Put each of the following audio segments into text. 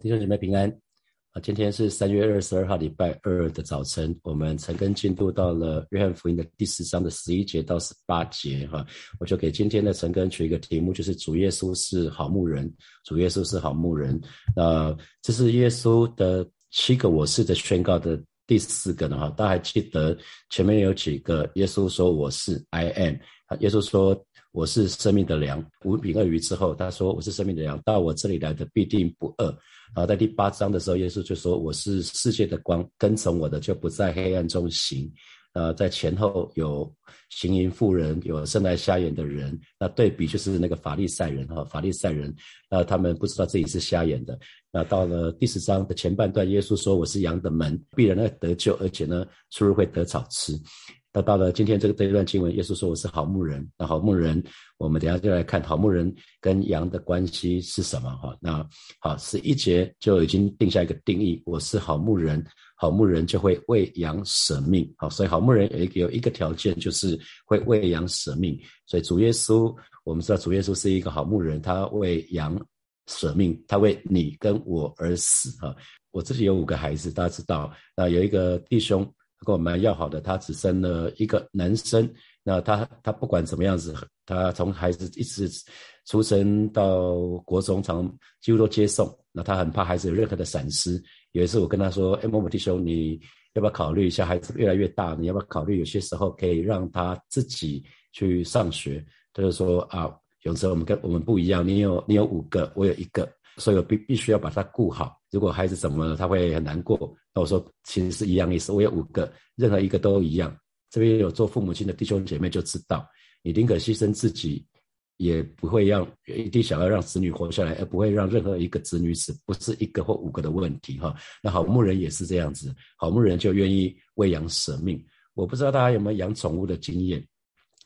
弟兄姐妹平安啊！今天是三月二十二号，礼拜二的早晨，我们陈根进度到了约翰福音的第十章的十一节到十八节哈。我就给今天的陈根取一个题目，就是主耶稣是好牧人，主耶稣是好牧人。那这是耶稣的七个我是的宣告的第四个呢哈。大家还记得前面有几个？耶稣说我是 I am，啊耶稣说。我是生命的粮，五饼二鱼之后，他说我是生命的粮，到我这里来的必定不饿。然后在第八章的时候，耶稣就说我是世界的光，跟从我的就不在黑暗中行。呃，在前后有行淫妇人，有生来瞎眼的人，那对比就是那个法利赛人哈，法利赛人，那他们不知道自己是瞎眼的。那到了第十章的前半段，耶稣说我是羊的门，必然得救，而且呢出入会得草吃。那到了今天这个这一段经文，耶稣说我是好牧人。那好牧人，我们等下就来看好牧人跟羊的关系是什么哈？那好，十一节就已经定下一个定义，我是好牧人，好牧人就会为羊舍命。好，所以好牧人有一个有一个条件，就是会为羊舍命。所以主耶稣，我们知道主耶稣是一个好牧人，他为羊舍命，他为你跟我而死哈。我自己有五个孩子，大家知道，那有一个弟兄。跟我们要好的，他只生了一个男生。那他他不管怎么样子，他从孩子一直出生到国中，常几乎都接送。那他很怕孩子有任何的闪失。有一次我跟他说：“哎，某某弟兄，你要不要考虑一下？孩子越来越大，你要不要考虑有些时候可以让他自己去上学？”他就说：“啊，永泽，我们跟我们不一样，你有你有五个，我有一个。”所以我必必须要把他顾好。如果孩子怎么了，他会很难过。那我说，其实是一样意思。我有五个，任何一个都一样。这边有做父母亲的弟兄姐妹就知道，你宁可牺牲自己，也不会让一定想要让子女活下来，而不会让任何一个子女死。不是一个或五个的问题哈。那好牧人也是这样子，好牧人就愿意喂养舍命。我不知道大家有没有养宠物的经验，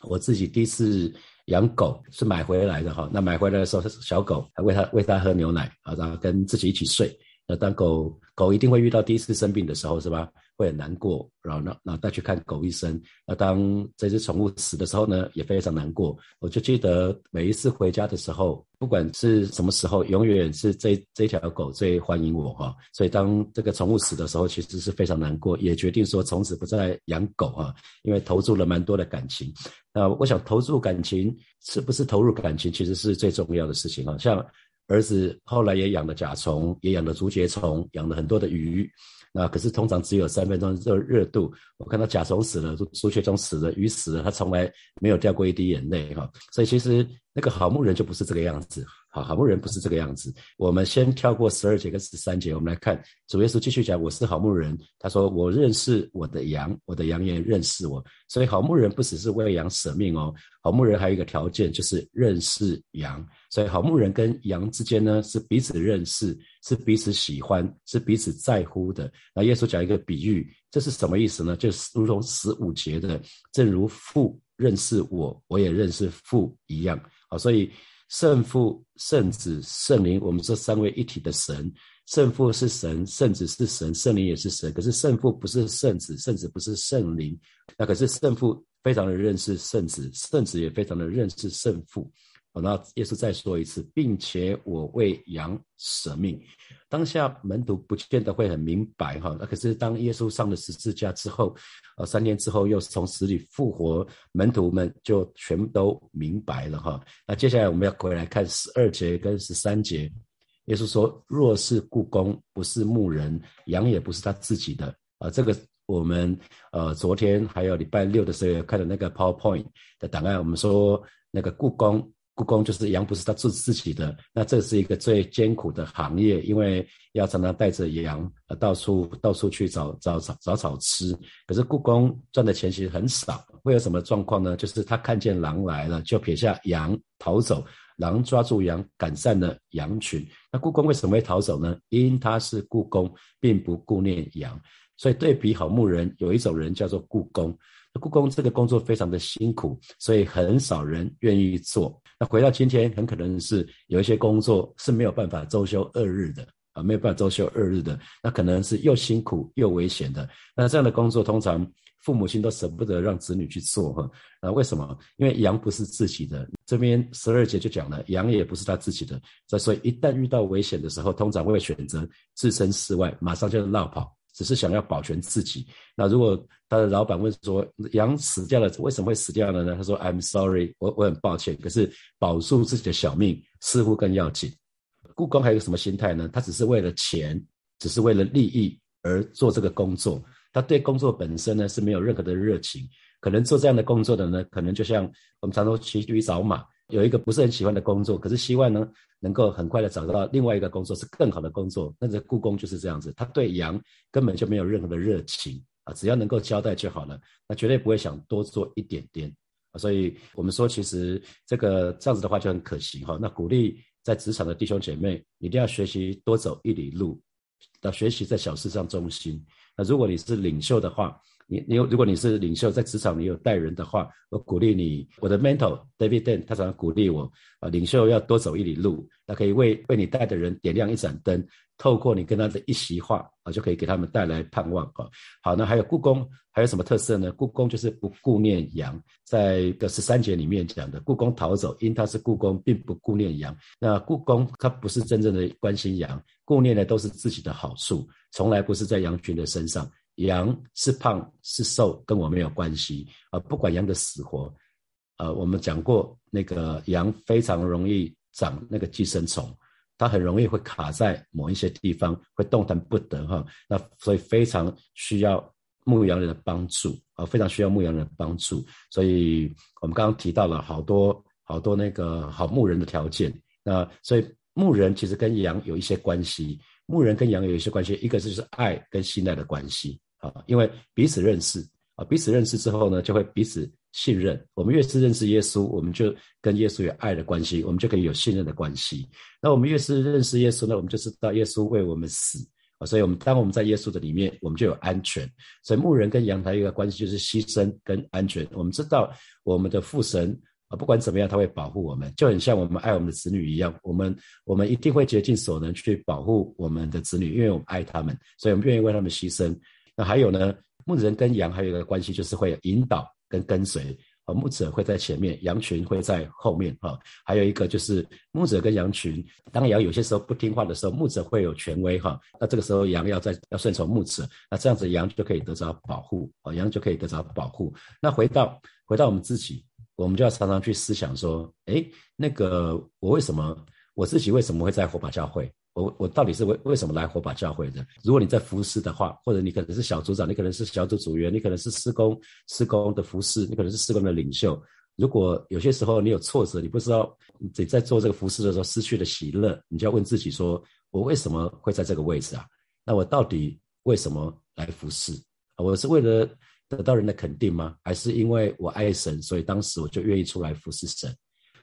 我自己第一次。养狗是买回来的哈，那买回来的时候，小狗还喂它喂它喝牛奶啊，然后跟自己一起睡。那当狗狗一定会遇到第一次生病的时候，是吧？会很难过，然后那那带去看狗医生。那当这只宠物死的时候呢，也非常难过。我就记得每一次回家的时候，不管是什么时候，永远是这这条狗最欢迎我哈。所以当这个宠物死的时候，其实是非常难过，也决定说从此不再养狗啊，因为投注了蛮多的感情。那我想投注感情是不是投入感情，其实是最重要的事情啊。像儿子后来也养了甲虫，也养了竹节虫，养了很多的鱼。那可是通常只有三分钟热热度。我看到甲虫死了，朱雀虫死了，鱼死了，他从来没有掉过一滴眼泪哈。所以其实那个好牧人就不是这个样子，好好牧人不是这个样子。我们先跳过十二节跟十三节，我们来看主耶稣继续讲：“我是好牧人。”他说：“我认识我的羊，我的羊也认识我。”所以好牧人不只是为羊舍命哦，好牧人还有一个条件就是认识羊。所以好牧人跟羊之间呢是彼此认识，是彼此喜欢，是彼此在乎的。那耶稣讲一个比喻，这是什么意思呢？就是如同十五节的，正如父认识我，我也认识父一样。好，所以圣父、圣子、圣灵，我们这三位一体的神，圣父是神，圣子是神，圣灵也是神。可是圣父不是圣子，圣子不是圣灵。那可是圣父非常的认识圣子，圣子也非常的认识圣父。那耶稣再说一次，并且我为羊舍命。当下门徒不见得会很明白哈，那可是当耶稣上了十字架之后，呃，三天之后又是从死里复活，门徒们就全都明白了哈。那接下来我们要回来看十二节跟十三节，耶稣说：若是故宫不是牧人，羊也不是他自己的啊。这个我们呃昨天还有礼拜六的时候看的那个 PowerPoint 的档案，我们说那个故宫。故宫就是羊，不是他自自己的。那这是一个最艰苦的行业，因为要常常带着羊到处到处去找找找找草吃。可是故宫赚的钱其实很少，会有什么状况呢？就是他看见狼来了，就撇下羊逃走。狼抓住羊，赶散了羊群。那故宫为什么会逃走呢？因他是故宫，并不顾念羊。所以对比好牧人，有一种人叫做故宫。故宫这个工作非常的辛苦，所以很少人愿意做。那回到今天，很可能是有一些工作是没有办法周休二日的啊，没有办法周休二日的，那可能是又辛苦又危险的。那这样的工作通常父母亲都舍不得让子女去做哈。啊，为什么？因为羊不是自己的。这边十二节就讲了，羊也不是他自己的。所以一旦遇到危险的时候，通常会选择置身事外，马上就绕跑，只是想要保全自己。那如果他的老板问说羊死掉了，为什么会死掉了呢？他说：“I'm sorry，我我很抱歉。”可是保住自己的小命似乎更要紧。故宫还有什么心态呢？他只是为了钱，只是为了利益而做这个工作。他对工作本身呢是没有任何的热情。可能做这样的工作的呢，可能就像我们常说骑驴找马，有一个不是很喜欢的工作，可是希望呢能够很快的找到另外一个工作是更好的工作。那这故宫就是这样子，他对羊根本就没有任何的热情啊，只要能够交代就好了，那绝对不会想多做一点点啊。所以我们说，其实这个这样子的话就很可惜哈。那鼓励。在职场的弟兄姐妹，一定要学习多走一里路，要学习在小事上忠心。那如果你是领袖的话，你你如果你是领袖，在职场你有带人的话，我鼓励你。我的 mentor David Den 他常常鼓励我啊，领袖要多走一里路，那可以为为你带的人点亮一盏灯，透过你跟他的一席话啊，就可以给他们带来盼望啊。好，那还有故宫还有什么特色呢？故宫就是不顾念羊，在个十三节里面讲的，故宫逃走，因他是故宫，并不顾念羊。那故宫他不是真正的关心羊，顾念的都是自己的好处，从来不是在羊群的身上。羊是胖是瘦跟我没有关系啊，不管羊的死活，呃，我们讲过那个羊非常容易长那个寄生虫，它很容易会卡在某一些地方，会动弹不得哈。那所以非常需要牧羊人的帮助啊，非常需要牧羊人的帮助。所以我们刚刚提到了好多好多那个好牧人的条件。那所以牧人其实跟羊有一些关系，牧人跟羊有一些关系，一个是就是爱跟信赖的关系。啊，因为彼此认识啊，彼此认识之后呢，就会彼此信任。我们越是认识耶稣，我们就跟耶稣有爱的关系，我们就可以有信任的关系。那我们越是认识耶稣呢，我们就知道耶稣为我们死啊，所以我们当我们在耶稣的里面，我们就有安全。所以牧人跟羊台一个关系就是牺牲跟安全。我们知道我们的父神啊，不管怎么样，他会保护我们，就很像我们爱我们的子女一样。我们我们一定会竭尽所能去保护我们的子女，因为我们爱他们，所以我们愿意为他们牺牲。那还有呢？牧人跟羊还有一个关系，就是会引导跟跟随。啊，牧者会在前面，羊群会在后面。哈，还有一个就是牧者跟羊群，当羊有些时候不听话的时候，牧者会有权威。哈，那这个时候羊要在要顺从牧者，那这样子羊就可以得着保护。啊，羊就可以得着保护。那回到回到我们自己，我们就要常常去思想说：，哎，那个我为什么我自己为什么会在火把教会？我我到底是为为什么来火把教会的？如果你在服侍的话，或者你可能是小组长，你可能是小组组员，你可能是施工施工的服侍，你可能是施工的领袖。如果有些时候你有挫折，你不知道你在做这个服侍的时候失去了喜乐，你就要问自己说：我为什么会在这个位置啊？那我到底为什么来服侍？我是为了得到人的肯定吗？还是因为我爱神，所以当时我就愿意出来服侍神？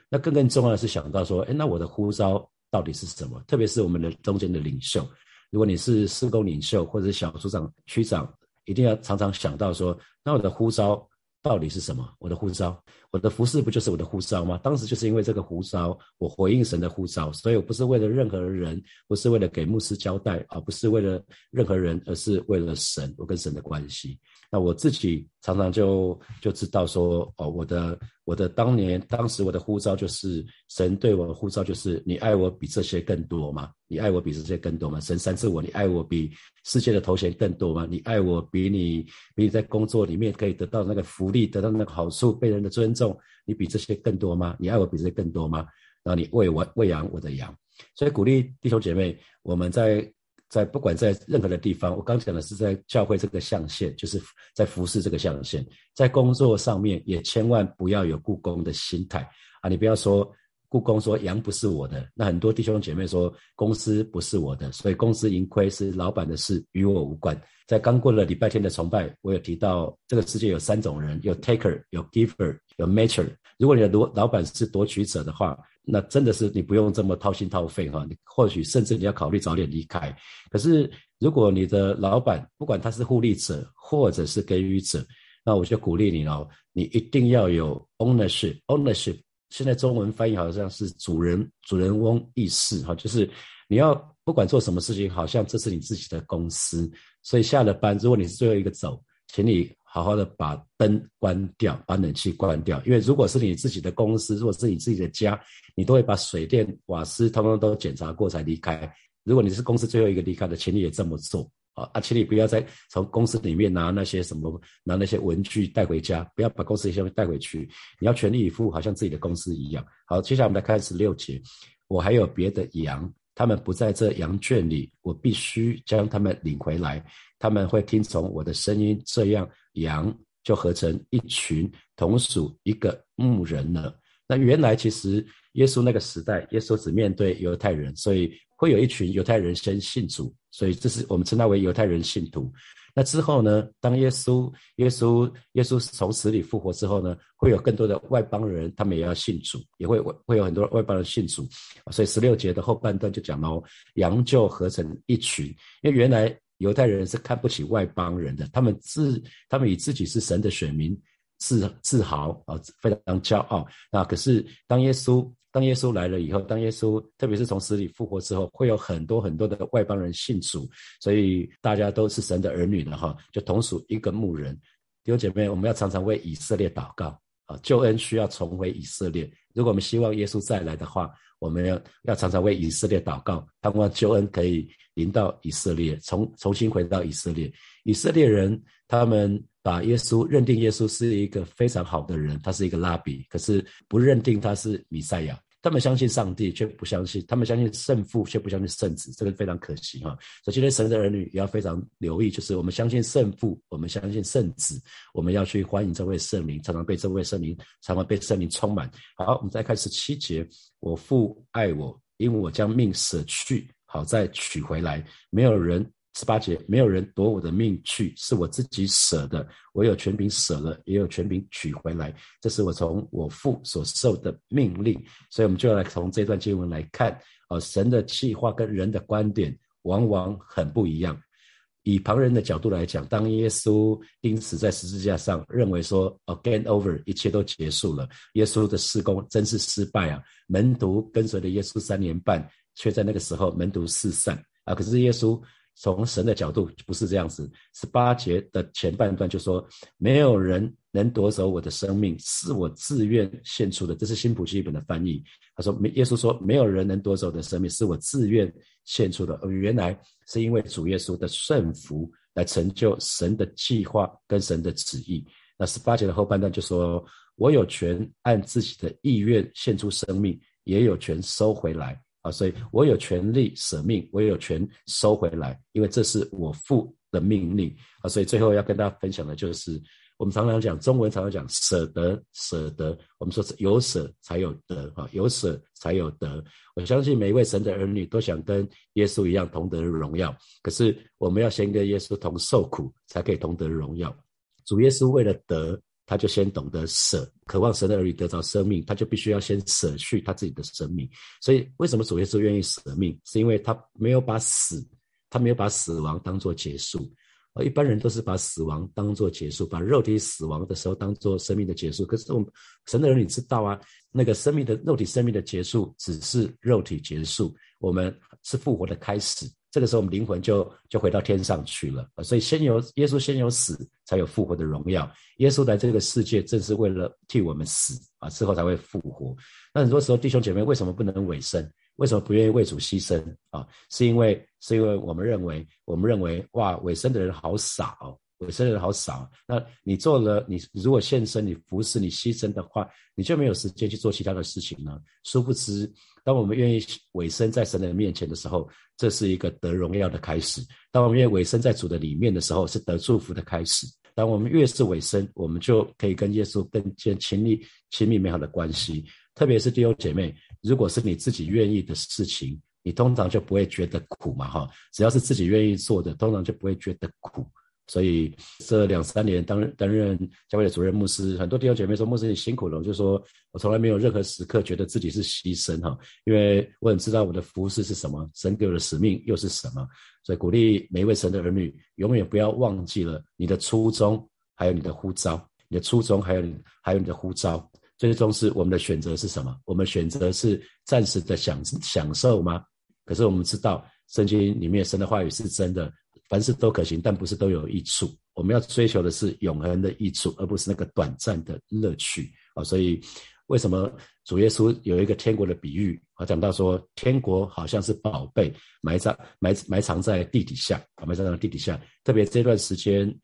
那更更重要的是想到说：哎，那我的呼召。到底是什么？特别是我们的中间的领袖，如果你是施工领袖或者是小组长、区长，一定要常常想到说：那我的呼召到底是什么？我的呼召，我的服饰不就是我的呼召吗？当时就是因为这个呼召，我回应神的呼召，所以我不是为了任何人，不是为了给牧师交代，而不是为了任何人，而是为了神，我跟神的关系。那我自己常常就就知道说：哦，我的。我的当年，当时我的呼召就是神对我的呼召就是你爱我比这些更多吗？你爱我比这些更多吗？神三次我，你爱我比世界的头衔更多吗？你爱我比你比你在工作里面可以得到那个福利，得到那个好处，被人的尊重，你比这些更多吗？你爱我比这些更多吗？然后你喂我喂养我的羊，所以鼓励弟兄姐妹，我们在。在不管在任何的地方，我刚讲的是在教会这个象限，就是在服侍这个象限，在工作上面也千万不要有故宫的心态啊！你不要说故宫说羊不是我的，那很多弟兄姐妹说公司不是我的，所以公司盈亏是老板的事，与我无关。在刚过了礼拜天的崇拜，我有提到这个世界有三种人：有 taker，有 giver，有 maker。如果你的老老板是夺取者的话，那真的是你不用这么掏心掏肺哈，你或许甚至你要考虑早点离开。可是如果你的老板不管他是互利者或者是给予者，那我就鼓励你哦，你一定要有 ownership。ownership 现在中文翻译好像是主人、主人翁意识哈，就是你要不管做什么事情，好像这是你自己的公司。所以下了班，如果你是最后一个走，请你好好的把灯关掉，把冷气关掉。因为如果是你自己的公司，如果是你自己的家，你都会把水电瓦斯通通都检查过才离开。如果你是公司最后一个离开的，请你也这么做啊！啊，请你不要再从公司里面拿那些什么拿那些文具带回家，不要把公司一些东西带回去。你要全力以赴，好像自己的公司一样。好，接下来我们来开始六节。我还有别的羊，他们不在这羊圈里，我必须将他们领回来。他们会听从我的声音，这样羊就合成一群，同属一个牧人了。那原来其实耶稣那个时代，耶稣只面对犹太人，所以会有一群犹太人先信主，所以这是我们称他为犹太人信徒。那之后呢，当耶稣耶稣耶稣从死里复活之后呢，会有更多的外邦人，他们也要信主，也会会有很多外邦人信主。所以十六节的后半段就讲到羊就合成一群，因为原来。犹太人是看不起外邦人的，他们自他们以自己是神的选民自自豪啊，非常骄傲。那可是当耶稣当耶稣来了以后，当耶稣特别是从死里复活之后，会有很多很多的外邦人信主，所以大家都是神的儿女了哈，就同属一个牧人。弟兄姐妹，我们要常常为以色列祷告啊，救恩需要重回以色列。如果我们希望耶稣再来的话，我们要要常常为以色列祷告，盼望救恩可以。临到以色列，重重新回到以色列。以色列人他们把耶稣认定耶稣是一个非常好的人，他是一个拉比，可是不认定他是弥赛亚。他们相信上帝，却不相信；他们相信圣父，却不相信圣子。这个非常可惜哈。所以今天神的儿女也要非常留意，就是我们相信圣父，我们相信圣子，我们要去欢迎这位圣灵，常常被这位圣灵，常常被圣灵充满。好，我们再看十七节：我父爱我，因为我将命舍去。好再取回来，没有人十八节，没有人夺我的命去，是我自己舍的。我有权柄舍了，也有权柄取回来，这是我从我父所受的命令。所以，我们就要来从这段经文来看，啊，神的计划跟人的观点往往很不一样。以旁人的角度来讲，当耶稣钉死在十字架上，认为说，a g a i n over，一切都结束了，耶稣的施工真是失败啊！门徒跟随了耶稣三年半。却在那个时候门徒四散啊！可是耶稣从神的角度不是这样子。十八节的前半段就说：“没有人能夺走我的生命，是我自愿献出的。”这是新普基本的翻译。他说：“没耶稣说，没有人能夺走我的生命，是我自愿献出的。”原来是因为主耶稣的顺服来成就神的计划跟神的旨意。那十八节的后半段就说：“我有权按自己的意愿献出生命，也有权收回来。”啊，所以我有权利舍命，我也有权收回来，因为这是我父的命令啊。所以最后要跟大家分享的就是，我们常常讲中文，常常讲舍得，舍得。我们说是有舍才有得啊，有舍才有得。我相信每一位神的儿女都想跟耶稣一样同得荣耀，可是我们要先跟耶稣同受苦，才可以同得荣耀。主耶稣为了得。他就先懂得舍，渴望神的儿女得着生命，他就必须要先舍去他自己的生命。所以，为什么主耶稣愿意舍命？是因为他没有把死，他没有把死亡当做结束。而一般人都是把死亡当做结束，把肉体死亡的时候当做生命的结束。可是，我们神的儿女知道啊，那个生命的肉体生命的结束只是肉体结束，我们是复活的开始。这个时候，我们灵魂就就回到天上去了。所以，先有耶稣，先有死，才有复活的荣耀。耶稣来这个世界，正是为了替我们死啊，之后才会复活。那很多时候，弟兄姐妹为什么不能委身？为什么不愿意为主牺牲啊？是因为是因为我们认为，我们认为，哇，委身的人好傻哦。委身的人好少，那你做了，你如果献身，你服侍，你牺牲的话，你就没有时间去做其他的事情了。殊不知，当我们愿意委身在神的面前的时候，这是一个得荣耀的开始；当我们愿意委身在主的里面的时候，是得祝福的开始。当我们越是委身，我们就可以跟耶稣更建亲密、亲密美好的关系。特别是弟兄姐妹，如果是你自己愿意的事情，你通常就不会觉得苦嘛，哈。只要是自己愿意做的，通常就不会觉得苦。所以这两三年担担任教会的主任牧师，很多弟兄姐妹说牧师你辛苦了，我就说我从来没有任何时刻觉得自己是牺牲哈，因为我很知道我的服饰是什么，神给我的使命又是什么，所以鼓励每一位神的儿女，永远不要忘记了你的初衷，还有你的呼召，你的初衷还有你还有你的呼召，最终是我们的选择是什么？我们选择是暂时的享享受吗？可是我们知道圣经里面神的话语是真的。凡事都可行，但不是都有益处我们要追求的是永恒的益处，而不是那个短暂的乐趣啊。所以，为什么主耶稣有一个天国的比喻？啊讲到说，天国好像是宝贝埋在埋埋藏在地底下啊，埋藏在地底下。特别这段时间，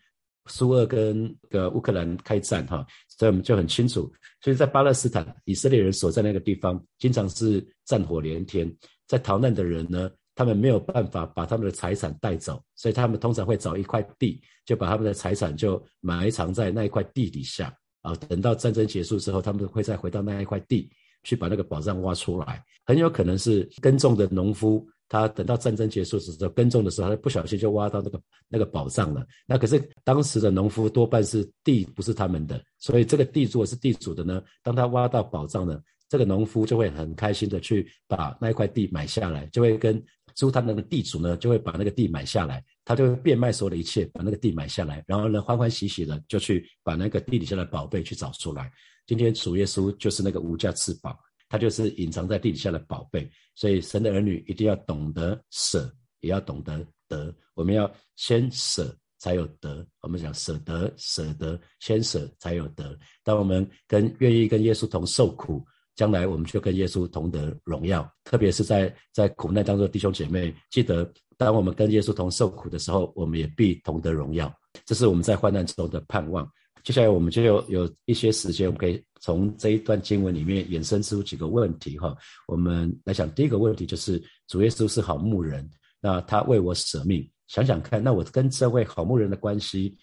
苏俄跟个乌克兰开战哈，所以我们就很清楚。所以在巴勒斯坦，以色列人所在那个地方，经常是战火连天，在逃难的人呢。他们没有办法把他们的财产带走，所以他们通常会找一块地，就把他们的财产就埋藏在那一块地底下啊。等到战争结束之后，他们会再回到那一块地去把那个宝藏挖出来。很有可能是耕种的农夫，他等到战争结束时候耕种的时候，他不小心就挖到那个那个宝藏了。那可是当时的农夫多半是地不是他们的，所以这个地如果是地主的呢，当他挖到宝藏呢，这个农夫就会很开心的去把那一块地买下来，就会跟。租他那个地主呢，就会把那个地买下来，他就会变卖所有的一切，把那个地买下来，然后呢，欢欢喜喜的就去把那个地底下的宝贝去找出来。今天主耶稣就是那个无价之宝，他就是隐藏在地底下的宝贝。所以神的儿女一定要懂得舍，也要懂得得。我们要先舍才有得。我们讲舍得，舍得，先舍才有得。当我们跟愿意跟耶稣同受苦。将来我们就跟耶稣同得荣耀，特别是在在苦难当中，弟兄姐妹记得，当我们跟耶稣同受苦的时候，我们也必同得荣耀。这是我们在患难中的盼望。接下来我们就有有一些时间，我们可以从这一段经文里面衍生出几个问题哈。我们来想，第一个问题就是主耶稣是好牧人，那他为我舍命，想想看，那我跟这位好牧人的关系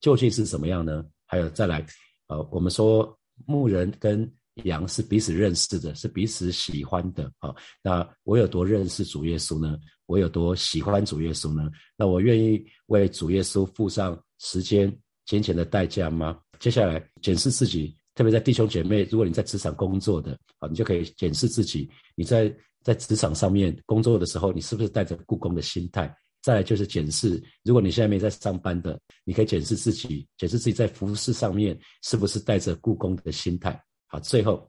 究竟是怎么样呢？还有再来，呃，我们说牧人跟羊是彼此认识的，是彼此喜欢的啊。那我有多认识主耶稣呢？我有多喜欢主耶稣呢？那我愿意为主耶稣付上时间、金钱的代价吗？接下来检视自己，特别在弟兄姐妹，如果你在职场工作的啊，你就可以检视自己，你在在职场上面工作的时候，你是不是带着故宫的心态？再来就是检视，如果你现在没在上班的，你可以检视自己，检视自己在服饰上面是不是带着故宫的心态。好，最后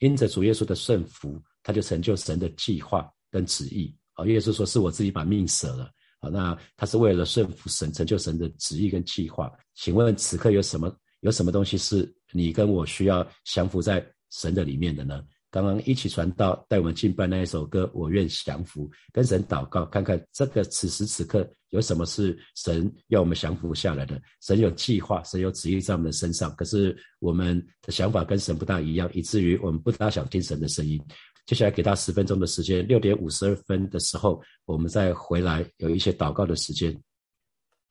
因着主耶稣的顺服，他就成就神的计划跟旨意。好，耶稣说是我自己把命舍了。好，那他是为了顺服神，成就神的旨意跟计划。请问此刻有什么有什么东西是你跟我需要降服在神的里面的呢？刚刚一起传道带我们敬拜那一首歌《我愿降服》，跟神祷告，看看这个此时此刻有什么是神要我们降服下来的。神有计划，神有旨意在我们的身上，可是我们的想法跟神不大一样，以至于我们不大想听神的声音。接下来给他十分钟的时间，六点五十二分的时候，我们再回来有一些祷告的时间。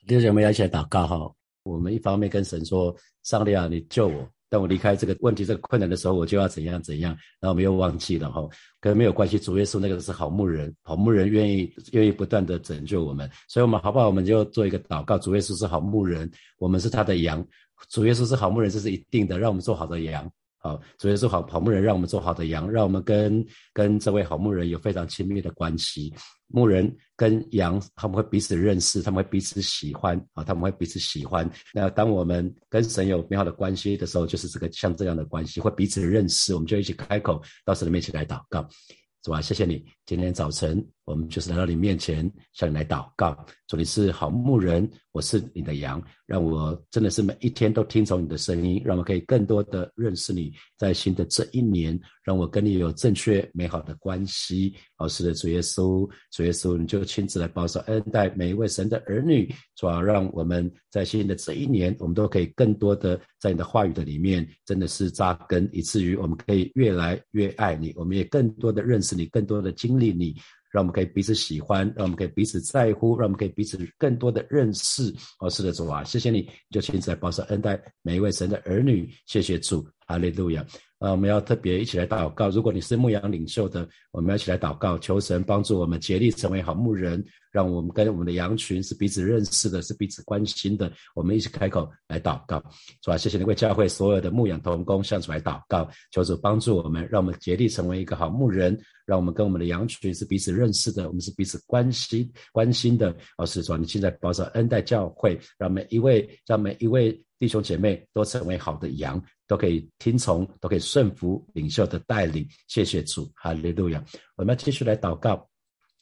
弟兄姐妹要一起来祷告哈。我们一方面跟神说：“上帝啊，你救我。”当我离开这个问题、这个困难的时候，我就要怎样怎样，然后我们又忘记了哈，跟没有关系。主耶稣那个是好牧人，好牧人愿意愿意不断的拯救我们，所以我们好不好？我们就做一个祷告。主耶稣是好牧人，我们是他的羊。主耶稣是好牧人，这是一定的，让我们做好的羊。好，主耶稣好好牧人，让我们做好的羊，让我们跟跟这位好牧人有非常亲密的关系。牧人跟羊，他们会彼此认识，他们会彼此喜欢啊，他们会彼此喜欢。那当我们跟神有美好的关系的时候，就是这个像这样的关系，会彼此认识，我们就一起开口到神的面前来祷告。主啊，谢谢你，今天早晨我们就是来到你面前，向你来祷告。主，你是好牧人，我是你的羊，让我真的是每一天都听从你的声音，让我可以更多的认识你。在新的这一年，让我跟你有正确美好的关系。好，是的，主耶稣，主耶稣，你就亲自来保守恩待每一位神的儿女。主啊，让我们在新的这一年，我们都可以更多的在你的话语的里面，真的是扎根，以至于我们可以越来越爱你。我们也更多的认识你，更多的经历你。让我们可以彼此喜欢，让我们可以彼此在乎，让我们可以彼此更多的认识。哦，是的，主啊，谢谢你，就亲自来保守恩待每一位神的儿女。谢谢主，哈利路亚。啊，我们要特别一起来祷告。如果你是牧羊领袖的，我们要一起来祷告，求神帮助我们竭力成为好牧人，让我们跟我们的羊群是彼此认识的，是彼此关心的。我们一起开口来祷告，主啊，谢谢你为教会所有的牧养同工向主来祷告，求主帮助我们，让我们竭力成为一个好牧人，让我们跟我们的羊群是彼此认识的，我们是彼此关心关心的。哦，是主，你现在保守恩待教会，让每一位让每一位弟兄姐妹都成为好的羊。都可以听从，都可以顺服领袖的带领。谢谢主，哈利路亚。我们要继续来祷告。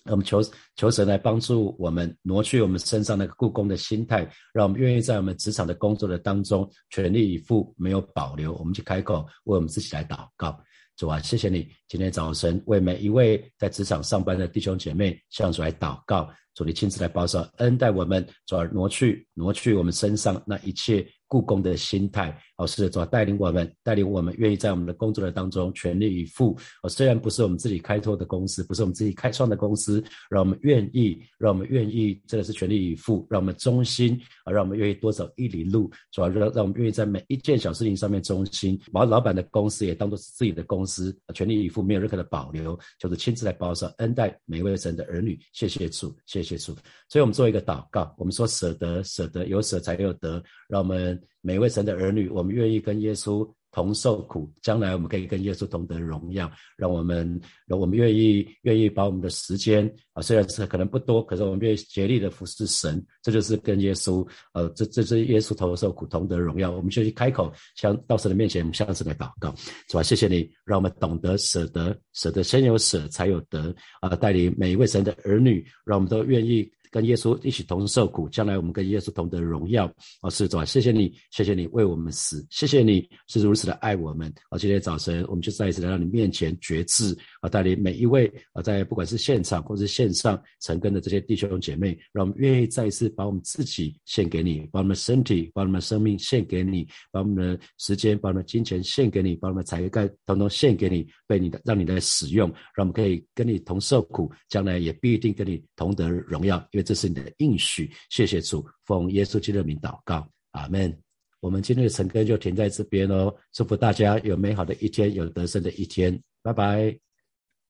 我们求求神来帮助我们挪去我们身上那个故宫的心态，让我们愿意在我们职场的工作的当中全力以赴，没有保留。我们去开口为我们自己来祷告，主啊，谢谢你今天早晨为每一位在职场上班的弟兄姐妹向主来祷告，主你亲自来保守恩待我们，主而挪去挪去我们身上那一切。故宫的心态，哦，是主带领我们，带领我们愿意在我们的工作的当中全力以赴。哦，虽然不是我们自己开拓的公司，不是我们自己开创的公司，让我们愿意，让我们愿意，真的是全力以赴，让我们忠心啊，让我们愿意多走一里路，主要让让我们愿意在每一件小事情上面忠心，把老板的公司也当做是自己的公司，全力以赴，没有任何的保留，就是亲自来保守恩待每一位神的儿女。谢谢主，谢谢主。所以我们做一个祷告，我们说舍得，舍得，有舍才有得，让我们。每位神的儿女，我们愿意跟耶稣同受苦，将来我们可以跟耶稣同得荣耀。让我们，让我们愿意，愿意把我们的时间啊，虽然是可能不多，可是我们愿意竭力的服侍神。这就是跟耶稣，呃，这这是耶稣同受苦，同得荣耀。我们就去开口，向到神的面前，向神来祷告，是吧？谢谢你，让我们懂得舍得，舍得先有舍，才有得啊！带领每一位神的儿女，让我们都愿意。跟耶稣一起同受苦，将来我们跟耶稣同得荣耀。哦，是主啊，谢谢你，谢谢你为我们死，谢谢你是如此的爱我们。啊，今天早晨我们就再一次来到你面前觉志，啊，带领每一位啊，在不管是现场或是线上成根的这些弟兄姐妹，让我们愿意再一次把我们自己献给你，把我们身体，把我们的生命献给你，把我们的时间，把我们的金钱献给你，把我们的才干统统献给你，被你的让你来使用，让我们可以跟你同受苦，将来也必定跟你同得荣耀。因为这是你的应许，谢谢主，奉耶稣基督的名祷告，阿门。我们今天的晨更就停在这边喽，祝福大家有美好的一天，有得胜的一天，拜拜。